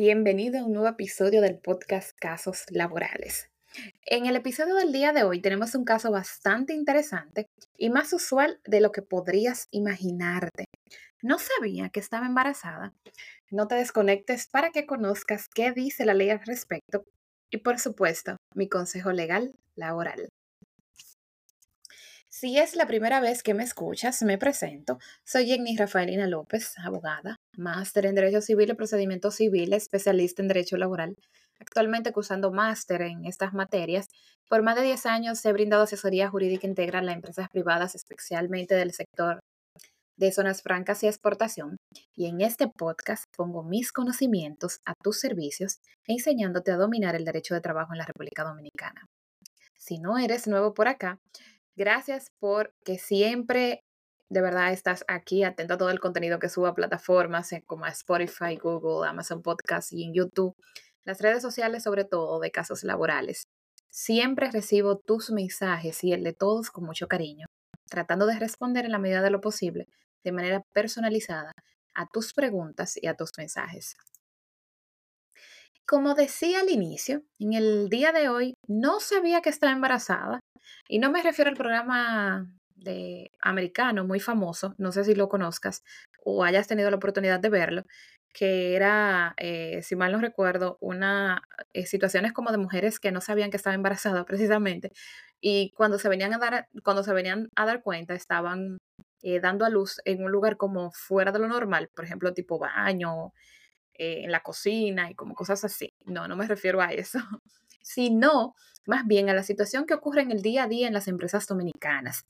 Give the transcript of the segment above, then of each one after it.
Bienvenido a un nuevo episodio del podcast Casos Laborales. En el episodio del día de hoy tenemos un caso bastante interesante y más usual de lo que podrías imaginarte. No sabía que estaba embarazada. No te desconectes para que conozcas qué dice la ley al respecto y por supuesto mi consejo legal laboral. Si es la primera vez que me escuchas, me presento. Soy Jenny Rafaelina López, abogada, máster en Derecho Civil y Procedimientos Civiles, especialista en Derecho Laboral. Actualmente cursando máster en estas materias. Por más de 10 años he brindado asesoría jurídica integral a empresas privadas, especialmente del sector de zonas francas y exportación. Y en este podcast pongo mis conocimientos a tus servicios, enseñándote a dominar el derecho de trabajo en la República Dominicana. Si no eres nuevo por acá, Gracias por que siempre de verdad estás aquí atento a todo el contenido que subo a plataformas eh, como Spotify, Google, Amazon Podcast y en YouTube. Las redes sociales, sobre todo de casos laborales. Siempre recibo tus mensajes y el de todos con mucho cariño, tratando de responder en la medida de lo posible, de manera personalizada, a tus preguntas y a tus mensajes. Como decía al inicio, en el día de hoy no sabía que estaba embarazada y no me refiero al programa de americano muy famoso, no sé si lo conozcas o hayas tenido la oportunidad de verlo, que era, eh, si mal no recuerdo, una eh, situaciones como de mujeres que no sabían que estaba embarazada precisamente y cuando se venían a dar, cuando se venían a dar cuenta estaban eh, dando a luz en un lugar como fuera de lo normal, por ejemplo, tipo baño, eh, en la cocina y como cosas así. No, no me refiero a eso, sino más bien a la situación que ocurre en el día a día en las empresas dominicanas,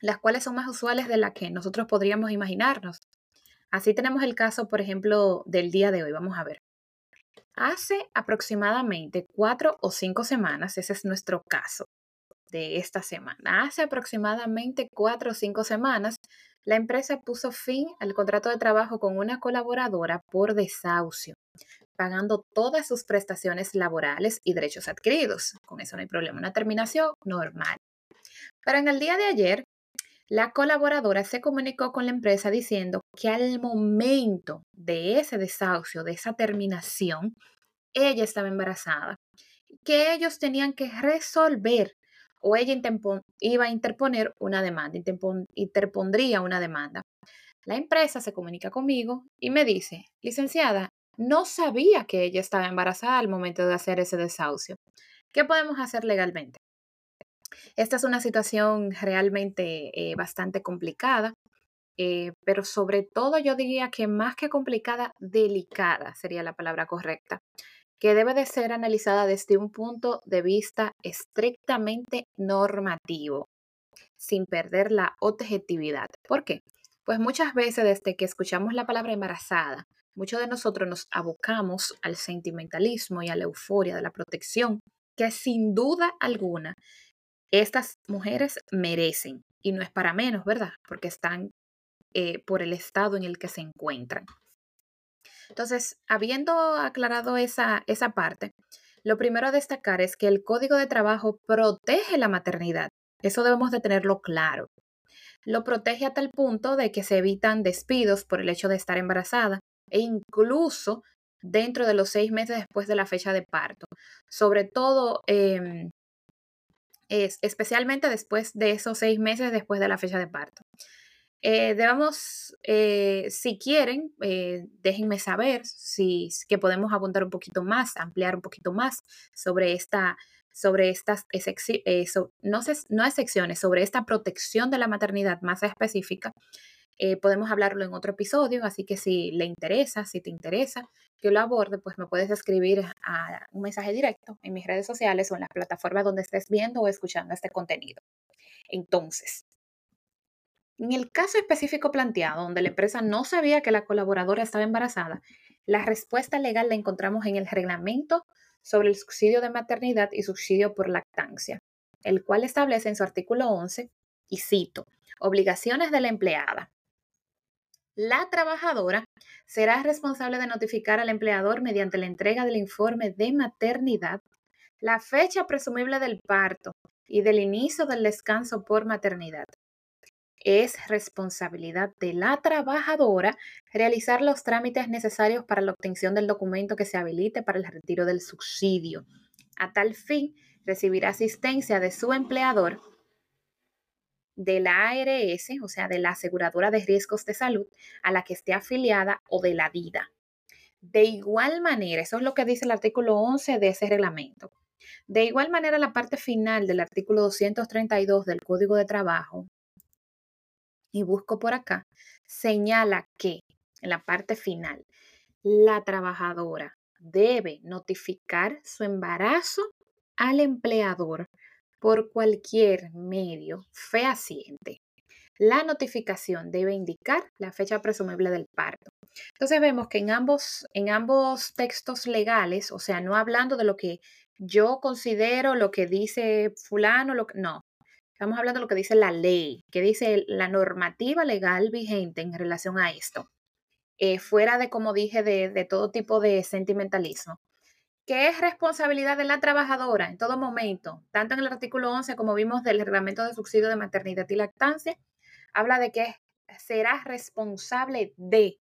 las cuales son más usuales de las que nosotros podríamos imaginarnos. Así tenemos el caso, por ejemplo, del día de hoy. Vamos a ver. Hace aproximadamente cuatro o cinco semanas, ese es nuestro caso de esta semana. Hace aproximadamente cuatro o cinco semanas, la empresa puso fin al contrato de trabajo con una colaboradora por desahucio, pagando todas sus prestaciones laborales y derechos adquiridos. Con eso no hay problema, una terminación normal. Pero en el día de ayer, la colaboradora se comunicó con la empresa diciendo que al momento de ese desahucio, de esa terminación, ella estaba embarazada, que ellos tenían que resolver o ella iba a interponer una demanda, interpondría una demanda. La empresa se comunica conmigo y me dice, licenciada, no sabía que ella estaba embarazada al momento de hacer ese desahucio. ¿Qué podemos hacer legalmente? Esta es una situación realmente eh, bastante complicada, eh, pero sobre todo yo diría que más que complicada, delicada sería la palabra correcta que debe de ser analizada desde un punto de vista estrictamente normativo, sin perder la objetividad. ¿Por qué? Pues muchas veces desde que escuchamos la palabra embarazada, muchos de nosotros nos abocamos al sentimentalismo y a la euforia de la protección, que sin duda alguna estas mujeres merecen. Y no es para menos, ¿verdad? Porque están eh, por el estado en el que se encuentran. Entonces, habiendo aclarado esa, esa parte, lo primero a destacar es que el Código de Trabajo protege la maternidad. Eso debemos de tenerlo claro. Lo protege a tal punto de que se evitan despidos por el hecho de estar embarazada e incluso dentro de los seis meses después de la fecha de parto. Sobre todo, em, es, especialmente después de esos seis meses después de la fecha de parto. Eh, eh, si quieren, eh, déjenme saber si que podemos apuntar un poquito más, ampliar un poquito más sobre esta, sobre estas no, no excepciones, sobre esta protección de la maternidad más específica. podemos hablarlo en otro episodio, así que si le interesa, si te interesa que lo aborde, pues me puedes escribir a un mensaje directo en mis redes sociales o en las plataformas donde estés viendo o escuchando este contenido. Entonces, en el caso específico planteado, donde la empresa no sabía que la colaboradora estaba embarazada, la respuesta legal la encontramos en el reglamento sobre el subsidio de maternidad y subsidio por lactancia, el cual establece en su artículo 11, y cito, obligaciones de la empleada. La trabajadora será responsable de notificar al empleador mediante la entrega del informe de maternidad la fecha presumible del parto y del inicio del descanso por maternidad, es responsabilidad de la trabajadora realizar los trámites necesarios para la obtención del documento que se habilite para el retiro del subsidio. A tal fin, recibirá asistencia de su empleador de la ARS, o sea, de la aseguradora de riesgos de salud a la que esté afiliada o de la vida. De igual manera, eso es lo que dice el artículo 11 de ese reglamento. De igual manera, la parte final del artículo 232 del Código de Trabajo, y busco por acá, señala que en la parte final, la trabajadora debe notificar su embarazo al empleador por cualquier medio fehaciente. La notificación debe indicar la fecha presumible del parto. Entonces vemos que en ambos, en ambos textos legales, o sea, no hablando de lo que yo considero, lo que dice fulano, lo que, no, estamos hablando de lo que dice la ley, que dice la normativa legal vigente en relación a esto, eh, fuera de, como dije, de, de todo tipo de sentimentalismo que es responsabilidad de la trabajadora en todo momento, tanto en el artículo 11 como vimos del reglamento de subsidio de maternidad y lactancia, habla de que será responsable de.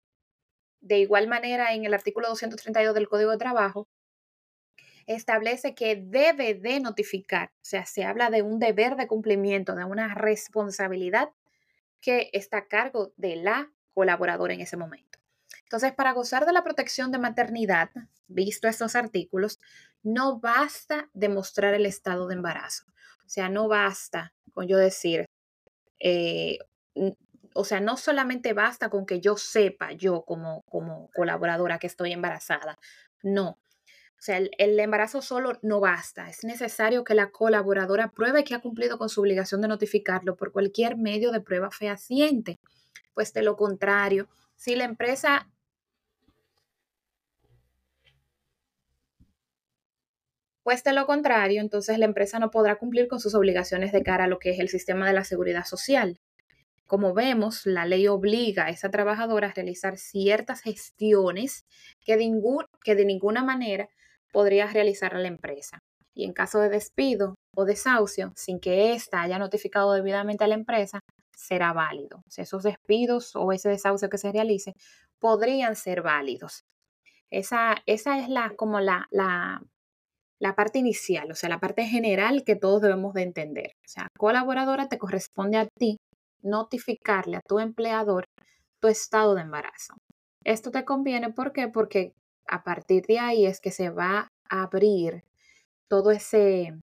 De igual manera, en el artículo 232 del Código de Trabajo, establece que debe de notificar, o sea, se habla de un deber de cumplimiento, de una responsabilidad que está a cargo de la colaboradora en ese momento. Entonces, para gozar de la protección de maternidad, visto estos artículos, no basta demostrar el estado de embarazo. O sea, no basta con yo decir, eh, o sea, no solamente basta con que yo sepa, yo como, como colaboradora, que estoy embarazada. No. O sea, el, el, embarazo solo no basta. Es necesario que la colaboradora pruebe que ha cumplido con su obligación de notificarlo por cualquier medio de prueba fehaciente. Pues de lo contrario, si la empresa Pues de lo contrario, entonces la empresa no podrá cumplir con sus obligaciones de cara a lo que es el sistema de la seguridad social. Como vemos, la ley obliga a esa trabajadora a realizar ciertas gestiones que de, que de ninguna manera podría realizar la empresa. Y en caso de despido o desahucio, sin que ésta haya notificado debidamente a la empresa, será válido. Esos despidos o ese desahucio que se realice podrían ser válidos. Esa, esa es la, como la, la, la parte inicial, o sea, la parte general que todos debemos de entender. O sea, colaboradora te corresponde a ti notificarle a tu empleador tu estado de embarazo. Esto te conviene, ¿por qué? Porque a partir de ahí es que se va a abrir todo ese,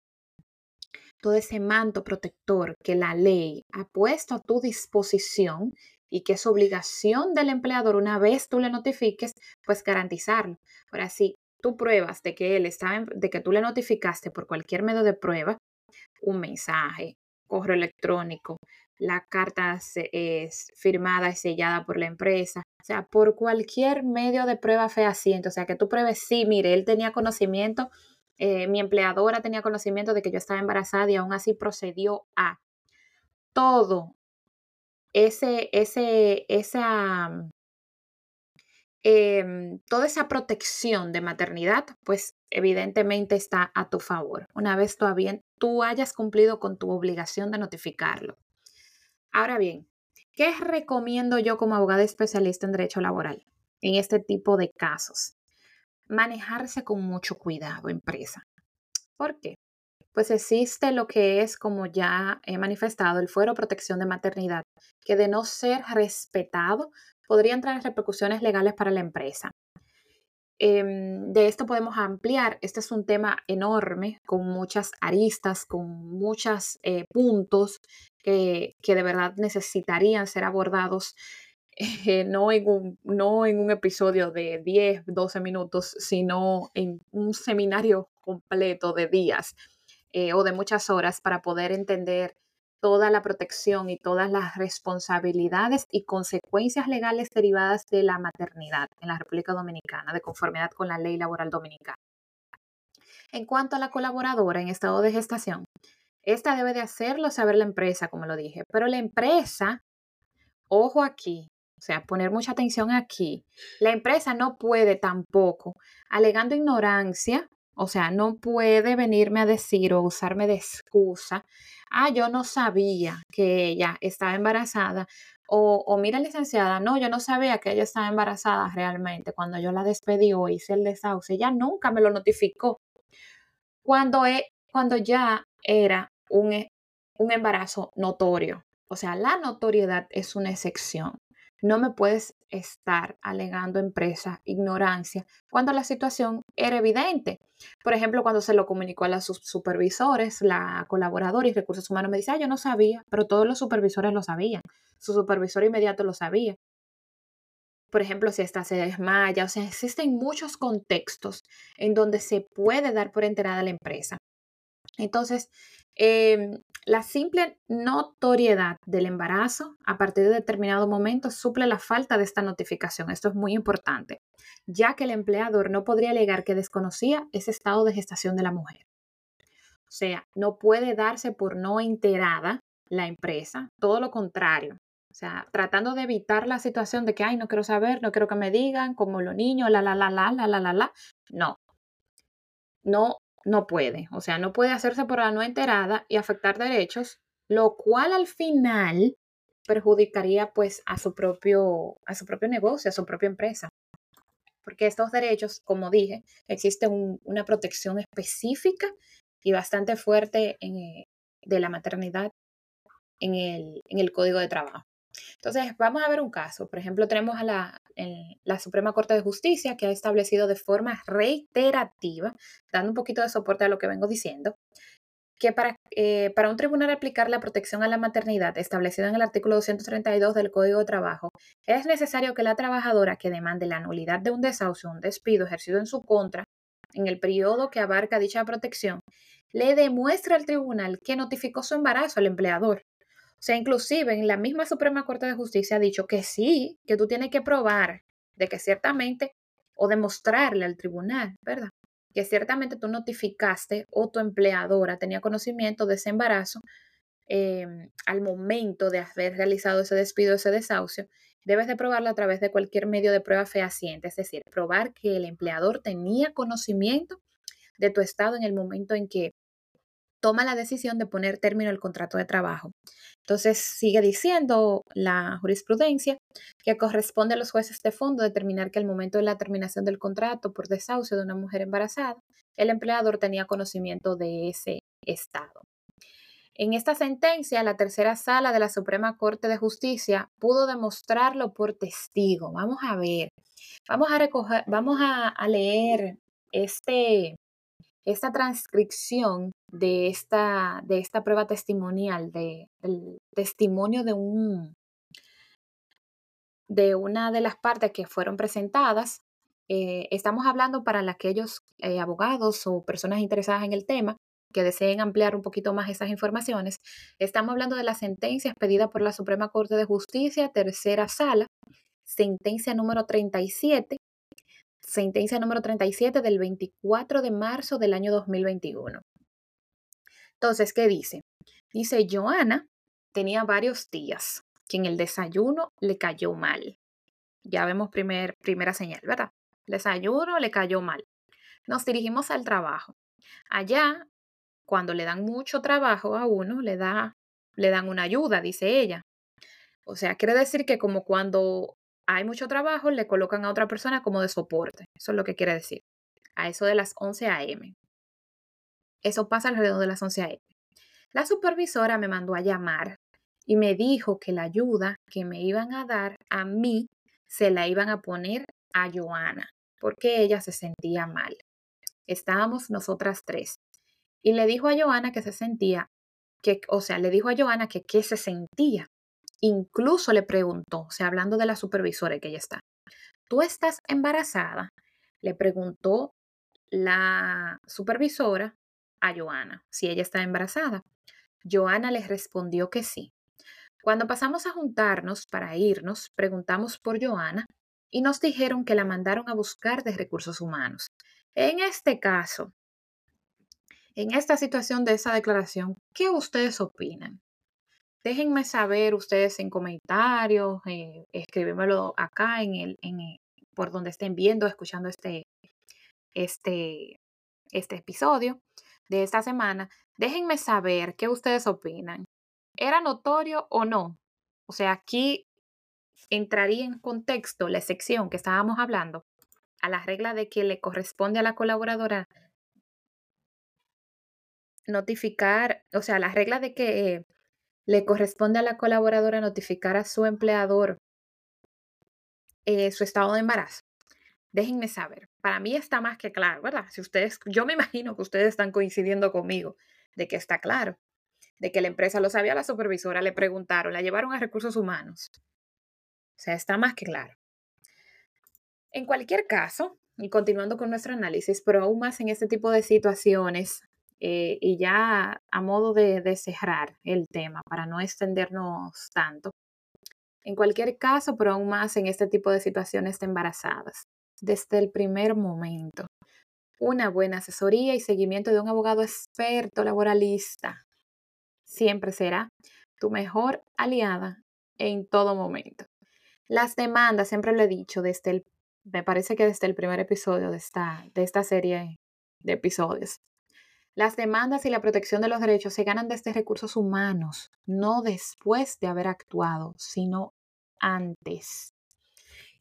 todo ese manto protector que la ley ha puesto a tu disposición y que es obligación del empleador una vez tú le notifiques, pues garantizarlo. Ahora sí, tú pruebas de que él está, de que tú le notificaste por cualquier medio de prueba, un mensaje, correo electrónico, la carta es firmada y sellada por la empresa, o sea, por cualquier medio de prueba fehaciente, o sea, que tú pruebes, sí, mire, él tenía conocimiento, eh, mi empleadora tenía conocimiento de que yo estaba embarazada y aún así procedió a todo ese, ese, esa, Em, toda esa protección de maternidad, pues evidentemente está a tu favor, una vez todavía tú hayas cumplido con tu obligación de notificarlo. Ahora bien, ¿qué recomiendo yo como abogada especialista en derecho laboral en este tipo de casos? Manejarse con mucho cuidado, empresa. ¿Por qué? Pues existe lo que es, como ya he manifestado, el fuero protección de maternidad, que de no ser respetado podrían traer repercusiones legales para la empresa. Em, de esto podemos ampliar. Este es un tema enorme, con muchas aristas, con muchos eh, puntos que, de verdad necesitarían ser abordados eh, no, en un, no en un episodio de 10, 12 minutos, sino en un seminario completo de días eh, o de muchas horas para poder entender toda la protección y todas las responsabilidades y consecuencias legales derivadas de la maternidad en la República Dominicana, de conformidad con la ley laboral dominicana. En cuanto a la colaboradora en estado de gestación, esta debe de hacerlo saber la empresa, como lo dije, pero la empresa, ojo aquí, o sea, poner mucha atención aquí, la empresa no puede tampoco, alegando ignorancia O sea, no puede venirme a decir o usarme de excusa, ah, yo no sabía que ella estaba embarazada. O, o mira, licenciada, no, yo no sabía que ella estaba embarazada realmente. Cuando yo la despedí o hice el desahucio, ella nunca me lo notificó. Cuando, e, cuando ya era un, e, un embarazo notorio. O sea, la notoriedad es una excepción. No me puedes estar alegando empresa ignorancia cuando la situación era evidente. Por ejemplo, cuando se lo comunicó a los supervisores, la colaboradora y recursos humanos me dice, ah, yo no sabía, pero todos los supervisores lo sabían. Su supervisor inmediato lo sabía. Por ejemplo, si esta se desmaya, o sea, existen muchos contextos en donde se puede dar por enterada la empresa. Entonces, Em, la simple notoriedad del embarazo a partir de determinado momento suple la falta de esta notificación. Esto es muy importante, ya que el empleador no podría alegar que desconocía ese estado de gestación de la mujer. O sea, no puede darse por no enterada la empresa, todo lo contrario. O sea, tratando de evitar la situación de que, ay, no quiero saber, no quiero que me digan, como los niños, la, la, la, la, la, la, la, la. No. No no puede, o sea, no puede hacerse por la no enterada y afectar derechos, lo cual al final perjudicaría pues a su propio, a su propio negocio, a su propia empresa. Porque estos derechos, como dije, existe una protección específica y bastante fuerte en, eh, de la maternidad en el, en el Código de Trabajo. Entonces, vamos a ver un caso. Por ejemplo, tenemos a la, la, Suprema Corte de Justicia que ha establecido de forma reiterativa, dando un poquito de soporte a lo que vengo diciendo, que para, eh, para un tribunal aplicar la protección a la maternidad establecida en el artículo 232 del Código de Trabajo, es necesario que la trabajadora que demande la nulidad de un desahucio un despido ejercido en su contra en el periodo que abarca dicha protección, le demuestre al tribunal que notificó su embarazo al empleador sea, inclusive en la misma Suprema Corte de Justicia ha dicho que sí, que tú tienes que probar de que ciertamente, o demostrarle al tribunal, ¿verdad? Que ciertamente tú notificaste o tu empleadora tenía conocimiento de ese embarazo em, al momento de haber realizado ese despido, ese desahucio, debes de probarlo a través de cualquier medio de prueba fehaciente, es decir, probar que el empleador tenía conocimiento de tu estado en el momento en que toma la decisión de poner término al contrato de trabajo. Entonces, sigue diciendo la jurisprudencia que corresponde a los jueces de fondo determinar que al momento de la terminación del contrato por desahucio de una mujer embarazada, el empleador tenía conocimiento de ese estado. En esta sentencia, la tercera sala de la Suprema Corte de Justicia pudo demostrarlo por testigo. Vamos a ver, vamos a recoger, vamos a, leer este, esta transcripción de esta, de esta prueba testimonial, de, del testimonio de, un, de una de las partes que fueron presentadas. Eh, estamos hablando para aquellos eh, abogados o personas interesadas en el tema que deseen ampliar un poquito más esas informaciones. Estamos hablando de la sentencia expedida por la Suprema Corte de Justicia, tercera sala, sentencia número 37, sentencia número 37 del 24 de marzo del año 2021. Entonces, ¿qué dice? Dice, Joana tenía varios días que en el desayuno le cayó mal. Ya vemos primer, primera señal, ¿verdad? Desayuno le cayó mal. Nos dirigimos al trabajo. Allá, cuando le dan mucho trabajo a uno, le, da, le dan una ayuda, dice ella. O sea, quiere decir que como cuando hay mucho trabajo, le colocan a otra persona como de soporte. Eso es lo que quiere decir. A eso de las 11 a.m. Eso pasa alrededor de las 11 a.m. La supervisora me mandó a llamar y me dijo que la ayuda que me iban a dar a mí se la iban a poner a Joana, porque ella se sentía mal. Estábamos nosotras tres. Y le dijo a Joana que se sentía, que, o sea, le dijo a Joana que qué se sentía. Incluso le preguntó, o sea, hablando de la supervisora que ella está, ¿tú estás embarazada? Le preguntó la supervisora a Joana si ella está embarazada. Joana les respondió que sí. Cuando pasamos a juntarnos para irnos, preguntamos por Joana y nos dijeron que la mandaron a buscar de recursos humanos. En este caso, en esta situación de esa declaración, ¿qué ustedes opinan? Déjenme saber ustedes en comentarios, eh, escríbemelo acá en el, en por donde estén viendo, escuchando este, este, este episodio de esta semana, déjenme saber qué ustedes opinan. ¿Era notorio o no? O sea, aquí entraría en contexto la sección que estábamos hablando a la regla de que le corresponde a la colaboradora notificar, o sea, la regla de que le corresponde a la colaboradora notificar a su empleador eh, su estado de embarazo. Déjenme saber. Para mí está más que claro, ¿verdad? Si ustedes, yo me imagino que ustedes están coincidiendo conmigo de que está claro, de que la empresa lo sabía, la supervisora le preguntaron, la llevaron a recursos humanos. O sea, está más que claro. En cualquier caso, y continuando con nuestro análisis, pero aún más en este tipo de situaciones, eh, y ya a modo de, de cerrar el tema, para no extendernos tanto, en cualquier caso, pero aún más en este tipo de situaciones de embarazadas, desde el primer momento, una buena asesoría y seguimiento de un abogado experto laboralista siempre será tu mejor aliada en todo momento. Las demandas, siempre lo he dicho, desde el, me parece que desde el primer episodio de esta, de esta serie de episodios, las demandas y la protección de los derechos se ganan desde recursos humanos, no después de haber actuado, sino antes.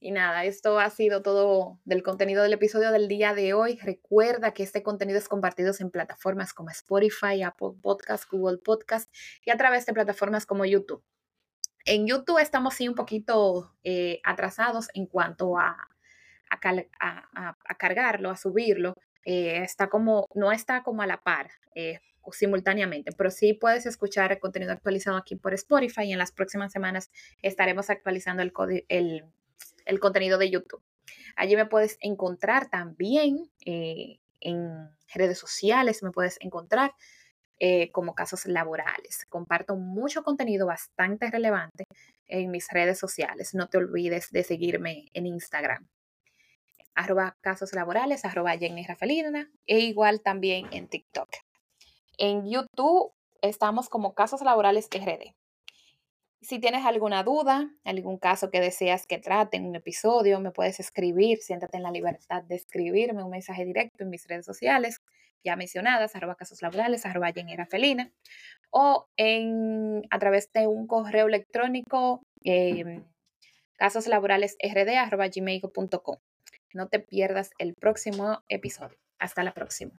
Y nada, esto ha sido todo del contenido del episodio del día de hoy. Recuerda que este contenido es compartido en plataformas como Spotify, Apple Podcast, Google Podcast y a través de plataformas como YouTube. En YouTube estamos sí un poquito eh, atrasados en cuanto a, a cargarlo, a subirlo, eh, está como, no está como a la par eh, simultáneamente, pero sí puedes escuchar el contenido actualizado aquí por Spotify y en las próximas semanas estaremos actualizando el, el, contenido de YouTube. Allí me puedes encontrar también eh, en redes sociales, me puedes encontrar como casos laborales. Comparto mucho contenido bastante relevante en mis redes sociales. No te olvides de seguirme en Instagram arroba casos laborales, arroba Jenny Rafelina, e igual también en TikTok. En YouTube estamos como Casos Laborales RD. Si tienes alguna duda, algún caso que deseas que trate en un episodio, me puedes escribir, siéntate en la libertad de escribirme un mensaje directo en mis redes sociales, ya mencionadas, arroba casos laborales, arroba Jenny Rafelina, o en, a través de un correo electrónico, eh, casoslaboralesrd, arroba gmail.com. No te pierdas el próximo episodio. Hasta la próxima.